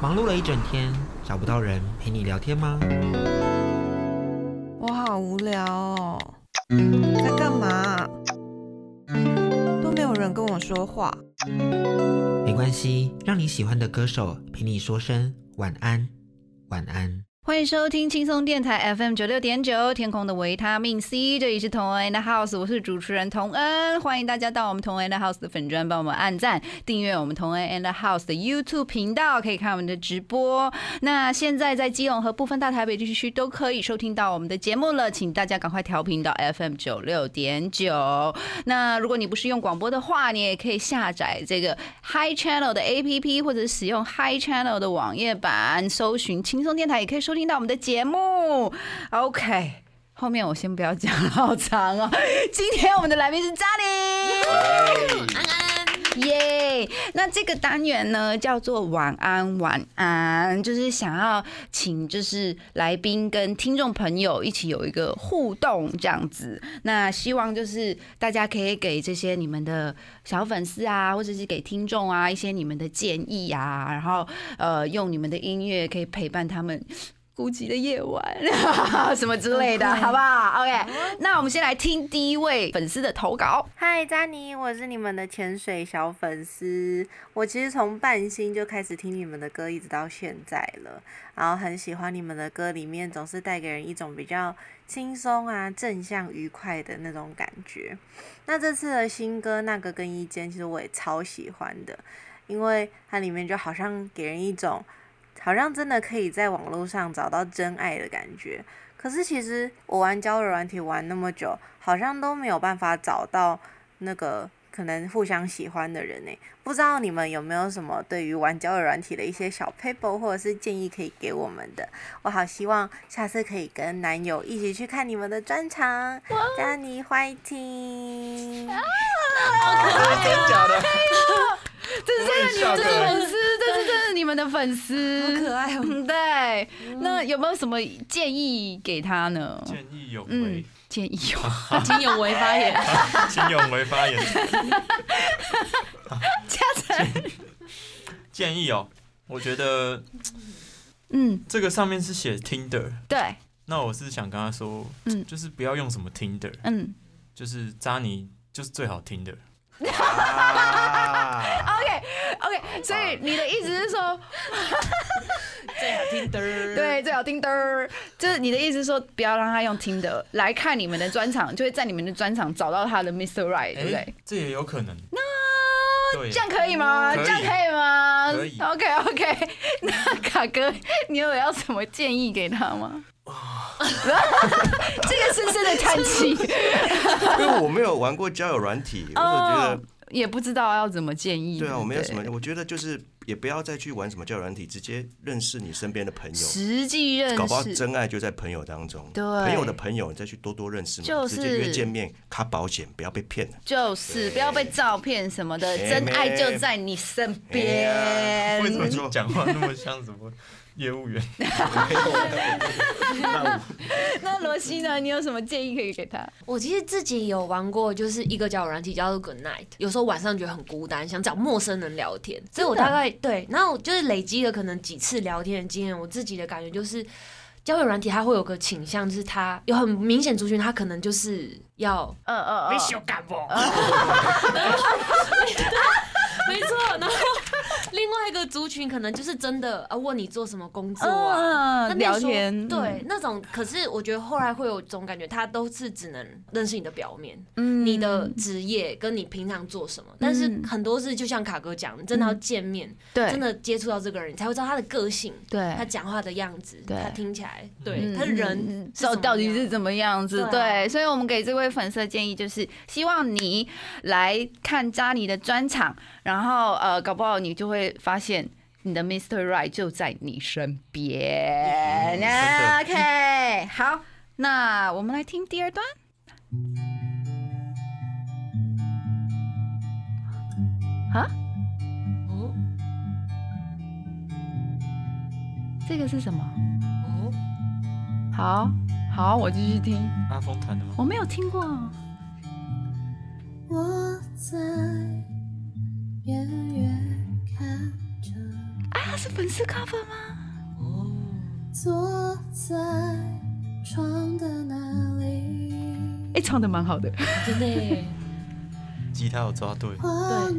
忙碌了一整天，找不到人陪你聊天吗？我好无聊哦，在干嘛？都没有人跟我说话。没关系，让你喜欢的歌手陪你说声晚安，晚安。欢迎收听轻松电台 FM 九六点九，天空的维他命 C，这里是同恩的 House，我是主持人童恩，欢迎大家到我们同恩的 House 的粉专帮我们按赞、订阅我们同恩 and House 的 YouTube 频道，可以看我们的直播。那现在在基隆和部分大台北地区都可以收听到我们的节目了，请大家赶快调频到 FM 九六点九。那如果你不是用广播的话，你也可以下载这个 Hi Channel 的 APP，或者使用 Hi Channel 的网页版，搜寻轻松电台，也可以收听到我们的节目。OK，后面我先不要讲了，好长哦。今天我们的来宾是嘉玲，安安，耶！那这个单元呢叫做晚安晚安，就是想要请就是来宾跟听众朋友一起有一个互动这样子。那希望就是大家可以给这些你们的小粉丝啊，或者是给听众啊一些你们的建议啊，然后呃用你们的音乐可以陪伴他们。孤寂的夜晚，什么之类的，好不好？OK，那我们先来听第一位粉丝的投稿。嗨，詹妮，我是你们的潜水小粉丝。我其实从半星就开始听你们的歌，一直到现在了。然后很喜欢你们的歌，里面总是带给人一种比较轻松啊、正向、愉快的那种感觉。那这次的新歌《那个更衣间》，其实我也超喜欢的，因为它里面就好像给人一种。好像真的可以在网络上找到真爱的感觉，可是其实我玩交友软体玩那么久，好像都没有办法找到那个可能互相喜欢的人呢。不知道你们有没有什么对于玩交友软体的一些小 paper 或者是建议可以给我们的？我好希望下次可以跟男友一起去看你们的专场，加你欢迎！真假的？这 是真的，你们的粉丝，这是真的你们的粉丝，好可爱哦。对，那有没有什么建议给他呢？见义勇为，建议有，金永为发言，金勇为发言。嘉诚，建议哦，我觉得嗯，这个上面是写 Tinder，对，那我是想跟他说，嗯。就是不要用什么 Tinder，嗯。就是渣你就是最好听的。所以你的意思是说，最好听的。对，最好听的，就是你的意思是说，不要让他用听的来看你们的专场，就会在你们的专场找到他的 Mr. Right，对不对哎？，这也有可能。那这样可以吗？这样可以吗？可以 OK OK，那卡哥，你有要什么建议给他吗？这个深深的叹气，因为我没有玩过交友软体，我就觉哦得，也不知道要怎么建议。对啊，我没有什对么，我觉得就是也不要再去玩什么交友软体，直接认识你身边的朋友，实际认识搞不好，真爱就在朋友当中。对朋友的朋友，你再去多多认识嘛，就是直接约见面，卡保险，不要被骗了。就是不要被照片什么的，哎真爱就在你身哎边呀。为什么讲话那么像什么业务员？西呢？你有什么建议可以给他？我其实自己有玩过，就是一个交友软体叫做 Good Night。有时候晚上觉得很孤单，想找陌生人聊天，所以我大概对，然后就是累积了可能几次聊天的经验。我自己的感觉就是，交友软体它会有个倾向，就是它有很明显族群，它可能就是要嗯嗯嗯，修感不，没错。然后另外一个族群可能就是真的啊，问你做什么工作啊，聊天，对，那种可是我觉得后来会有种感觉，他都是只能认识你的表面，嗯你的职业跟你平常做什么，但是嗯。很多是就像卡哥讲，你真的要见面，对。真的接触到这个人，你才会知道他的个性，对。他讲话的样子，对他听起来，对嗯他人到底是怎么样子？对，所以我们给这位粉丝的建议就是，希望你来看扎尼的专场，然后呃，搞不好你就会发现。你的 Mr. Right 就在你身边。OK，好，那我们来听第二段。啊，哦这个是什么？哦，好好，我继续听。阿峰弹的吗？我没有听过。我在边缘是粉丝 cover 吗？坐在床的那里，哎、唱的蛮好的。真的，吉他有抓对，缓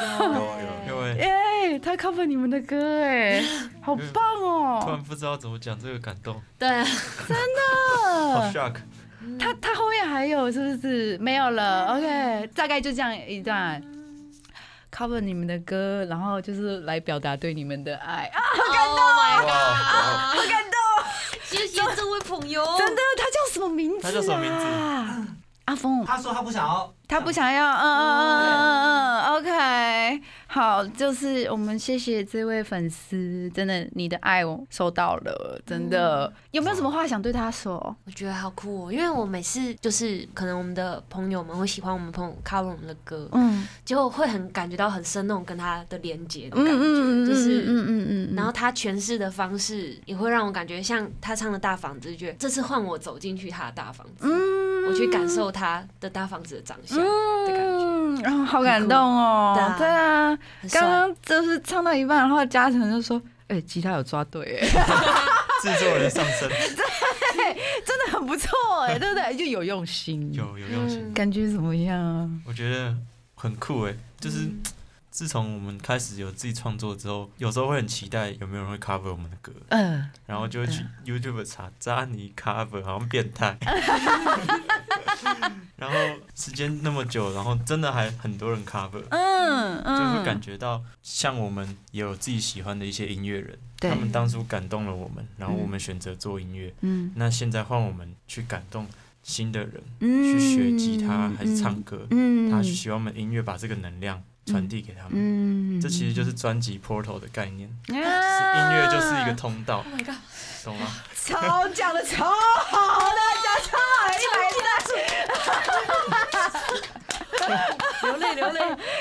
有有因为 耶，他 cover 你们的歌，哎，好棒哦突哦！然不知道怎么讲这个感动，对真的，好嗯 shock。他他后面还有是不是没有了？OK，大概就这样一段 cover 你们的歌，然后就是来表达对你们的爱啊！，Oh my 哇，god，好感动，谢谢这位朋友，真的，他叫什么名字、啊？他叫什么名字？阿峰，他说他不想要，他不想要，嗯嗯嗯嗯嗯，OK，好，就是我们谢谢这位粉丝，真的你的爱我收到了，真的，有没有什么话想对他说？我觉得好酷哦，因为我每次就是可能我们的朋友们会喜欢我们朋友 cover 我们的歌，嗯就会很感觉到很深那种跟他的连接的嗯感觉，嗯嗯，就是。嗯嗯嗯，然后他诠释的方式也会让我感觉像他唱的大房子，就觉得这次换我走进去他的大房子，嗯我去感受他的大房子的长相的感觉，嗯，然后好感动哦，对啊，刚刚就是唱到一半，然后嘉诚就说：“哎，吉他有抓对，哎，制作人上身，对真的很不错，哎，对不对？就有用心，有有用心，嗯感觉怎么样？啊？我觉得很酷哎，就是嗯自从我们开始有自己创作之后，有时候会很期待有没有人会 cover 我们的歌，嗯。”然后就会去 YouTube 查扎尼 cover，好像变态。然后时间那么久，然后真的还很多人 cover，嗯就会嗯，感觉到像我们也有自己喜欢的一些音乐人，他们当初感动了我们，然后我们选择做音乐，嗯。那现在换我们去感动新的人，嗯去学吉他还是唱歌，嗯。他希望我们音乐把这个能量传递给他们。嗯这其实就是专辑 portal 的概念，是音乐就是一个通道，Oh my god，懂吗？超讲的超好的，讲超好，一百流泪流泪，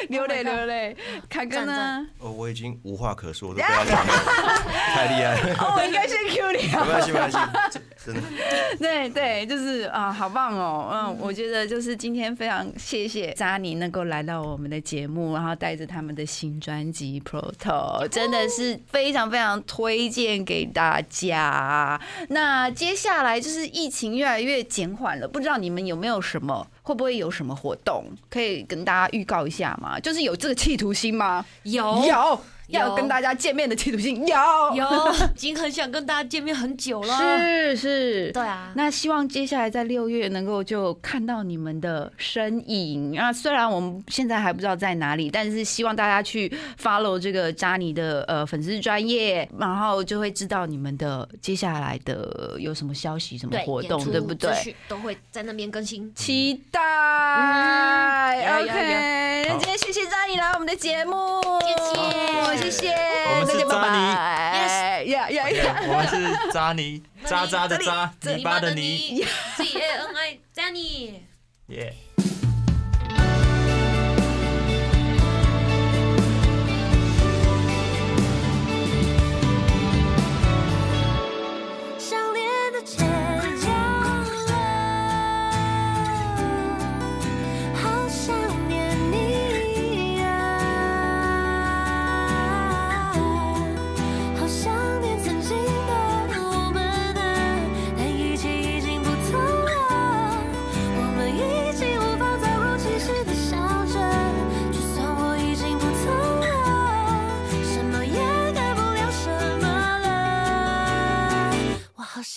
流泪流泪。凯哥呢？哦，我已经无话可说，我都不要讲了，太厉害了。哦，我应该先 Q 你啊。没关系，没关系，这真的。对对，就是啊，好棒哦！嗯，我觉得就是今天非常谢谢扎尼能够来到我们的节目，然后带着他们的新专辑《Proto》，真的是非常非常推荐给大家。那接下来就是疫情越来越减缓了，不知道你们有没有什么，会不会有什么活动可以跟大家预告一下吗？就是有这个企图心吗？有有，要跟大家见面的企图心，有有，已经很想跟大家见面很久了，是是，对啊，那希望接下来在六月能够就看到你们的身影啊！虽然我们现在还不知道在哪里，但是希望大家去 follow 这个扎尼的呃粉丝专业，然后就会知道你们的接下来的有什么消息、什么活动，对不对都会在那边更新。期待、嗯呀呀 OK，那今天谢谢扎尼来我们的节目，谢谢。谢谢，我们是大家拜扎尼拜，呀呀呀！我们是扎尼，渣渣的渣，泥巴的泥，，Z A N I Jenny。耶。